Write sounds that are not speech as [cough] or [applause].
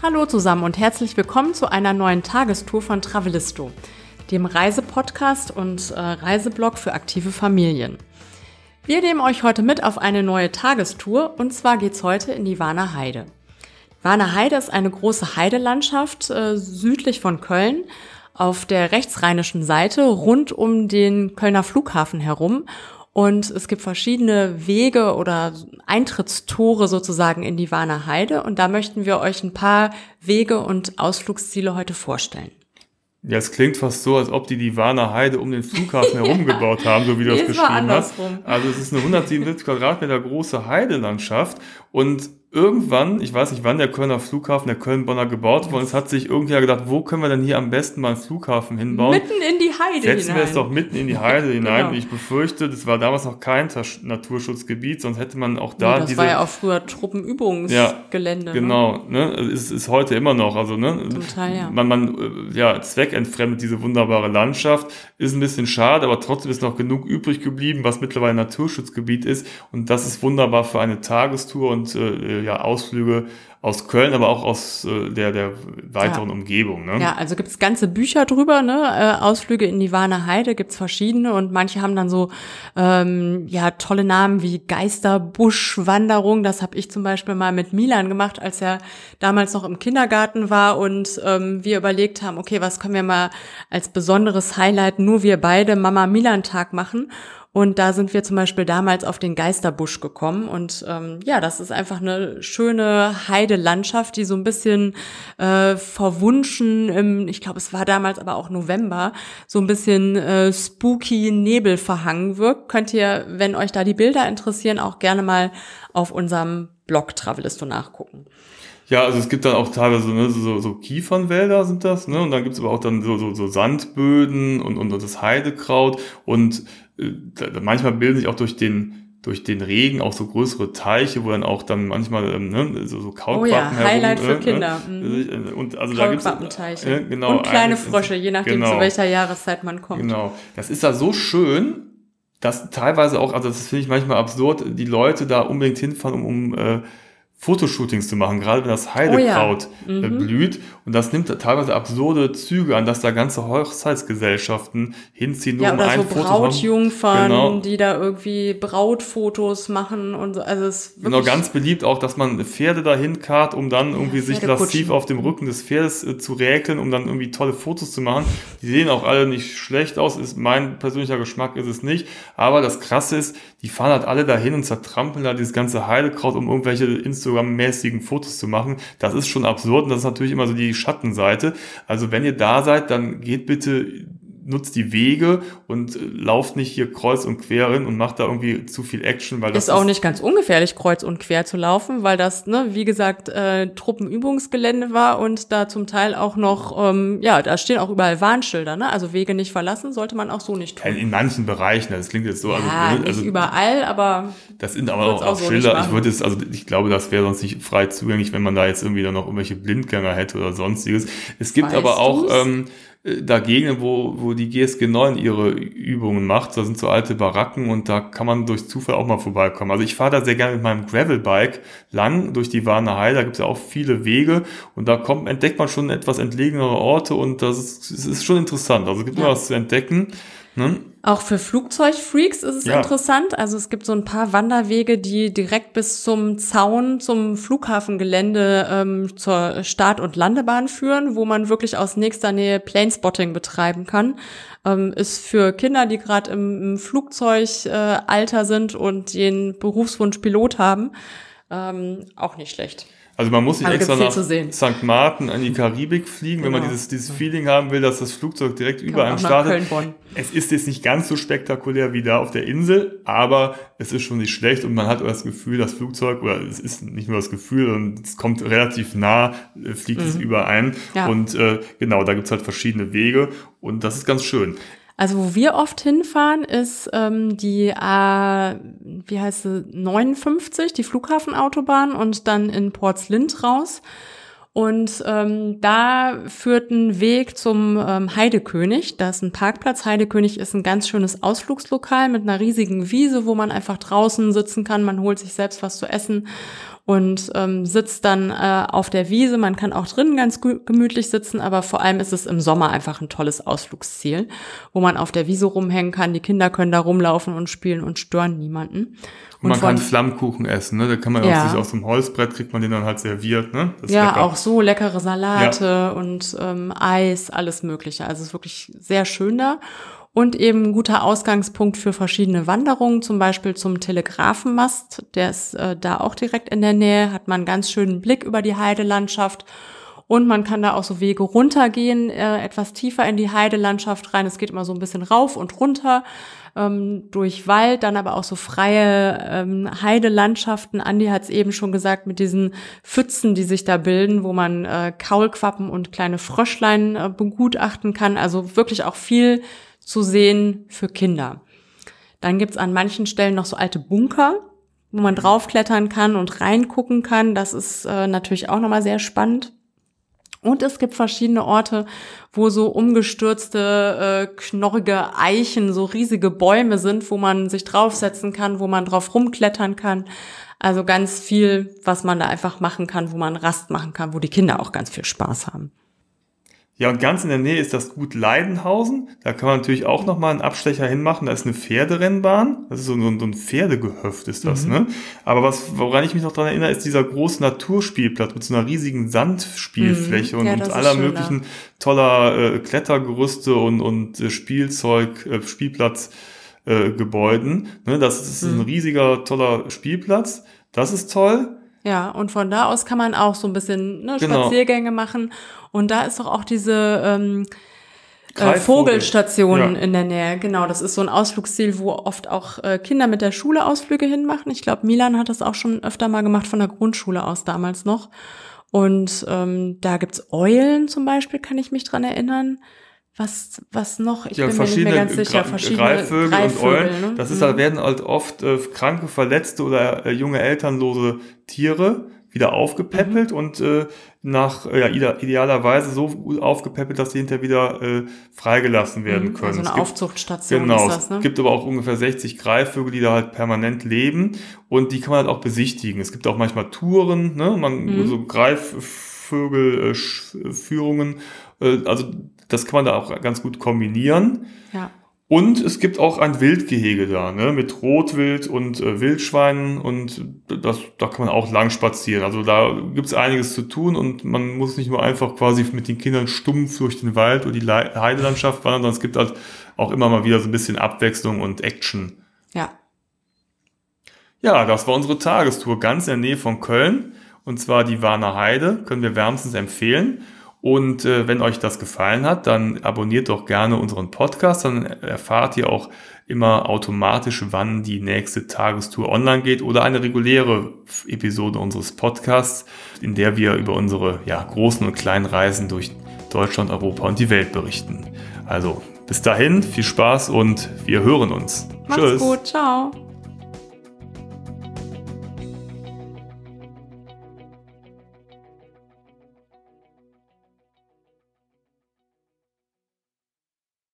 Hallo zusammen und herzlich willkommen zu einer neuen Tagestour von Travelisto, dem Reisepodcast und äh, Reiseblog für aktive Familien. Wir nehmen euch heute mit auf eine neue Tagestour und zwar geht's heute in die Warner Heide. Warner Heide ist eine große Heidelandschaft äh, südlich von Köln auf der rechtsrheinischen Seite rund um den Kölner Flughafen herum und es gibt verschiedene Wege oder Eintrittstore sozusagen in die Warner Heide. Und da möchten wir euch ein paar Wege und Ausflugsziele heute vorstellen. Ja, es klingt fast so, als ob die die Warner Heide um den Flughafen [laughs] herum gebaut haben, so wie du das beschrieben hast. Also es ist eine 177 Quadratmeter große Heidelandschaft und irgendwann, ich weiß nicht, wann der Kölner Flughafen, der Köln-Bonner gebaut worden ist, hat sich irgendwer gedacht, wo können wir denn hier am besten mal einen Flughafen hinbauen? Mitten in die Heide Setzen hinein. wir es doch mitten in die Heide [laughs] hinein. genau. Und ich befürchte, das war damals noch kein Naturschutzgebiet, sonst hätte man auch da ja, das diese... Das war ja auch früher Truppenübungsgelände. Ja, genau, ne? ne? Ist, ist heute immer noch, also, ne? Zum Teil, ja. Man, man, ja, zweckentfremdet diese wunderbare Landschaft. Ist ein bisschen schade, aber trotzdem ist noch genug übrig geblieben, was mittlerweile Naturschutzgebiet ist. Und das ist wunderbar für eine Tagestour und, äh, ja, Ausflüge aus Köln, aber auch aus äh, der, der weiteren ja. Umgebung. Ne? Ja, also gibt's ganze Bücher drüber, ne? Äh, Ausflüge in die Warner Heide gibt's verschiedene und manche haben dann so ähm, ja tolle Namen wie Geisterbuschwanderung. Das habe ich zum Beispiel mal mit Milan gemacht, als er damals noch im Kindergarten war und ähm, wir überlegt haben, okay, was können wir mal als besonderes Highlight nur wir beide Mama Milan Tag machen. Und da sind wir zum Beispiel damals auf den Geisterbusch gekommen. Und ähm, ja, das ist einfach eine schöne Heidelandschaft, die so ein bisschen äh, verwunschen im, ich glaube, es war damals aber auch November, so ein bisschen äh, spooky Nebel verhangen wirkt. Könnt ihr, wenn euch da die Bilder interessieren, auch gerne mal auf unserem Blog Travelisto nachgucken. Ja, also es gibt dann auch teilweise ne, so, so Kiefernwälder sind das, ne? Und dann gibt's aber auch dann so, so, so Sandböden und, und das Heidekraut. Und äh, manchmal bilden sich auch durch den durch den Regen auch so größere Teiche, wo dann auch dann manchmal ähm, ne, so, so Kaulquappen Oh ja, herum, Highlight für äh, Kinder. Mhm. Und also da gibt's äh, genau, und kleine Frösche, je nachdem genau, zu welcher Jahreszeit man kommt. Genau, das ist da so schön, dass teilweise auch, also das finde ich manchmal absurd, die Leute da unbedingt hinfahren, um, um äh, Fotoshootings zu machen, gerade wenn das Heidekraut oh ja. Äh, mhm. blüht. Und das nimmt teilweise absurde Züge an, dass da ganze Hochzeitsgesellschaften hinziehen, nur ja, um ein so Foto Brautjungfern, genau. die da irgendwie Brautfotos machen und so. Also es ist genau, ganz beliebt auch, dass man Pferde dahin karrt, um dann irgendwie ja, sich lassiv auf dem Rücken des Pferdes äh, zu räkeln, um dann irgendwie tolle Fotos zu machen. Die sehen auch alle nicht schlecht aus, ist mein persönlicher Geschmack ist es nicht. Aber das Krasse ist, die fahren halt alle dahin und zertrampeln da dieses ganze Heidekraut, um irgendwelche Instagram Instagram-mäßigen Fotos zu machen. Das ist schon absurd und das ist natürlich immer so die Schattenseite. Also wenn ihr da seid, dann geht bitte nutzt die Wege und äh, lauft nicht hier kreuz und quer hin und macht da irgendwie zu viel Action, weil das ist auch nicht ganz ungefährlich kreuz und quer zu laufen, weil das, ne, wie gesagt, äh, Truppenübungsgelände war und da zum Teil auch noch, ähm, ja, da stehen auch überall Warnschilder, ne? Also Wege nicht verlassen sollte man auch so nicht tun. In manchen Bereichen, das klingt jetzt so, also, ja, also, also nicht überall, aber das sind aber auch, auch so Schilder. Ich würde es, also ich glaube, das wäre sonst nicht frei zugänglich, wenn man da jetzt irgendwie dann noch irgendwelche Blindgänger hätte oder sonstiges. Es gibt weißt aber auch ähm, äh, dagegen, wo, wo die GSG 9 ihre Übungen macht. Da sind so alte Baracken und da kann man durch Zufall auch mal vorbeikommen. Also ich fahre da sehr gerne mit meinem Gravelbike lang durch die Warner Heide. Da gibt es ja auch viele Wege und da kommt, entdeckt man schon etwas entlegenere Orte und das ist, das ist schon interessant. Also es gibt ja. immer was zu entdecken. Ne? Auch für Flugzeugfreaks ist es ja. interessant. Also es gibt so ein paar Wanderwege, die direkt bis zum Zaun, zum Flughafengelände ähm, zur Start- und Landebahn führen, wo man wirklich aus nächster Nähe Planespotting betreiben kann. Ähm, ist für Kinder, die gerade im, im Flugzeugalter äh, sind und den Berufswunsch Pilot haben, ähm, auch nicht schlecht. Also man muss nicht extra nach St. Martin an die Karibik fliegen, genau. wenn man genau. dieses, dieses Feeling haben will, dass das Flugzeug direkt Kann über einem startet. Es ist jetzt nicht ganz so spektakulär wie da auf der Insel, aber es ist schon nicht schlecht und man hat das Gefühl, das Flugzeug, oder es ist nicht nur das Gefühl, sondern es kommt relativ nah, äh, fliegt mhm. es überein. Ja. Und äh, genau, da gibt's halt verschiedene Wege und das ist ganz schön. Also wo wir oft hinfahren, ist ähm, die A, wie heißt sie, 59, die Flughafenautobahn und dann in Portslind raus. Und ähm, da führt ein Weg zum ähm, Heidekönig. Da ist ein Parkplatz. Heidekönig ist ein ganz schönes Ausflugslokal mit einer riesigen Wiese, wo man einfach draußen sitzen kann. Man holt sich selbst was zu essen und ähm, sitzt dann äh, auf der Wiese. Man kann auch drinnen ganz gemütlich sitzen, aber vor allem ist es im Sommer einfach ein tolles Ausflugsziel, wo man auf der Wiese rumhängen kann. Die Kinder können da rumlaufen und spielen und stören niemanden. Und man von, kann Flammkuchen essen, ne? Da kann man ja. auch sich aus dem Holzbrett kriegt man den dann halt serviert, ne? ja, lecker. auch so leckere Salate ja. und ähm, Eis, alles Mögliche. Also es ist wirklich sehr schön da und eben ein guter Ausgangspunkt für verschiedene Wanderungen, zum Beispiel zum Telegrafenmast. Der ist äh, da auch direkt in der Nähe, hat man einen ganz schönen Blick über die Heidelandschaft. Und man kann da auch so Wege runtergehen, äh, etwas tiefer in die Heidelandschaft rein. Es geht immer so ein bisschen rauf und runter ähm, durch Wald, dann aber auch so freie ähm, Heidelandschaften. Andi hat es eben schon gesagt, mit diesen Pfützen, die sich da bilden, wo man äh, Kaulquappen und kleine Fröschlein äh, begutachten kann. Also wirklich auch viel zu sehen für Kinder. Dann gibt's an manchen Stellen noch so alte Bunker, wo man draufklettern kann und reingucken kann. Das ist äh, natürlich auch nochmal sehr spannend. Und es gibt verschiedene Orte, wo so umgestürzte, äh, knorrige Eichen, so riesige Bäume sind, wo man sich draufsetzen kann, wo man drauf rumklettern kann. Also ganz viel, was man da einfach machen kann, wo man Rast machen kann, wo die Kinder auch ganz viel Spaß haben. Ja, und ganz in der Nähe ist das Gut Leidenhausen. Da kann man natürlich auch nochmal einen Abstecher hinmachen. Da ist eine Pferderennbahn. Das ist so, ein, so ein Pferdegehöft ist das, mhm. ne? Aber was, woran ich mich noch dran erinnere, ist dieser große Naturspielplatz mit so einer riesigen Sandspielfläche mhm. ja, und, aller schön, möglichen toller äh, Klettergerüste und, und äh, Spielzeug, äh, Spielplatz, äh, Gebäuden. Ne? Das ist mhm. ein riesiger, toller Spielplatz. Das ist toll. Ja, und von da aus kann man auch so ein bisschen ne, genau. Spaziergänge machen. Und da ist doch auch diese ähm, äh, Vogelstation ja. in der Nähe. Genau, das ist so ein Ausflugsziel, wo oft auch äh, Kinder mit der Schule Ausflüge hinmachen. Ich glaube, Milan hat das auch schon öfter mal gemacht von der Grundschule aus damals noch. Und ähm, da gibt's Eulen zum Beispiel, kann ich mich dran erinnern. Was, was noch? Ich ja, bin mir nicht mehr ganz sicher. Verschiedene Greifvögel, Greifvögel und Eulen. Ne? Das ist halt, werden halt oft äh, kranke, verletzte oder äh, junge elternlose Tiere wieder aufgepäppelt mhm. und äh, nach ja, idealerweise so aufgepäppelt, dass sie hinterher wieder äh, freigelassen werden mhm, können. Also eine gibt, Aufzuchtstation genau, ist das, ne? Es gibt aber auch ungefähr 60 Greifvögel, die da halt permanent leben und die kann man halt auch besichtigen. Es gibt auch manchmal Touren, ne? man, mhm. so Greifvögelführungen, äh, äh, also das kann man da auch ganz gut kombinieren. Ja. Und es gibt auch ein Wildgehege da, ne, mit Rotwild und äh, Wildschweinen und das, da kann man auch lang spazieren. Also da gibt's einiges zu tun und man muss nicht nur einfach quasi mit den Kindern stumpf durch den Wald oder die Heidelandschaft wandern, sondern es gibt halt auch immer mal wieder so ein bisschen Abwechslung und Action. Ja. Ja, das war unsere Tagestour ganz in der Nähe von Köln und zwar die Warner Heide, können wir wärmstens empfehlen. Und äh, wenn euch das gefallen hat, dann abonniert doch gerne unseren Podcast, dann erfahrt ihr auch immer automatisch, wann die nächste Tagestour online geht oder eine reguläre Episode unseres Podcasts, in der wir über unsere ja, großen und kleinen Reisen durch Deutschland, Europa und die Welt berichten. Also bis dahin, viel Spaß und wir hören uns. Macht's Tschüss. gut, ciao.